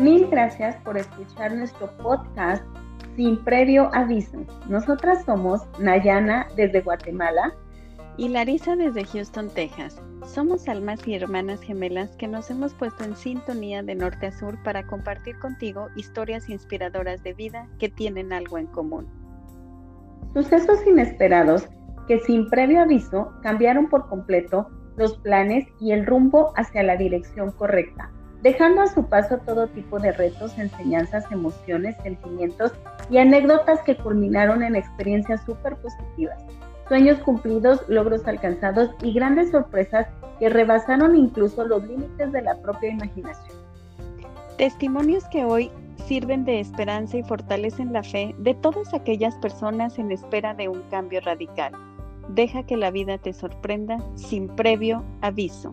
Mil gracias por escuchar nuestro podcast sin previo aviso. Nosotras somos Nayana desde Guatemala y Larisa desde Houston, Texas. Somos almas y hermanas gemelas que nos hemos puesto en sintonía de norte a sur para compartir contigo historias inspiradoras de vida que tienen algo en común. Sucesos inesperados que sin previo aviso cambiaron por completo los planes y el rumbo hacia la dirección correcta, dejando a su paso todo tipo de retos, enseñanzas, emociones, sentimientos y anécdotas que culminaron en experiencias súper positivas sueños cumplidos, logros alcanzados y grandes sorpresas que rebasaron incluso los límites de la propia imaginación. Testimonios que hoy sirven de esperanza y fortalecen la fe de todas aquellas personas en espera de un cambio radical. Deja que la vida te sorprenda sin previo aviso.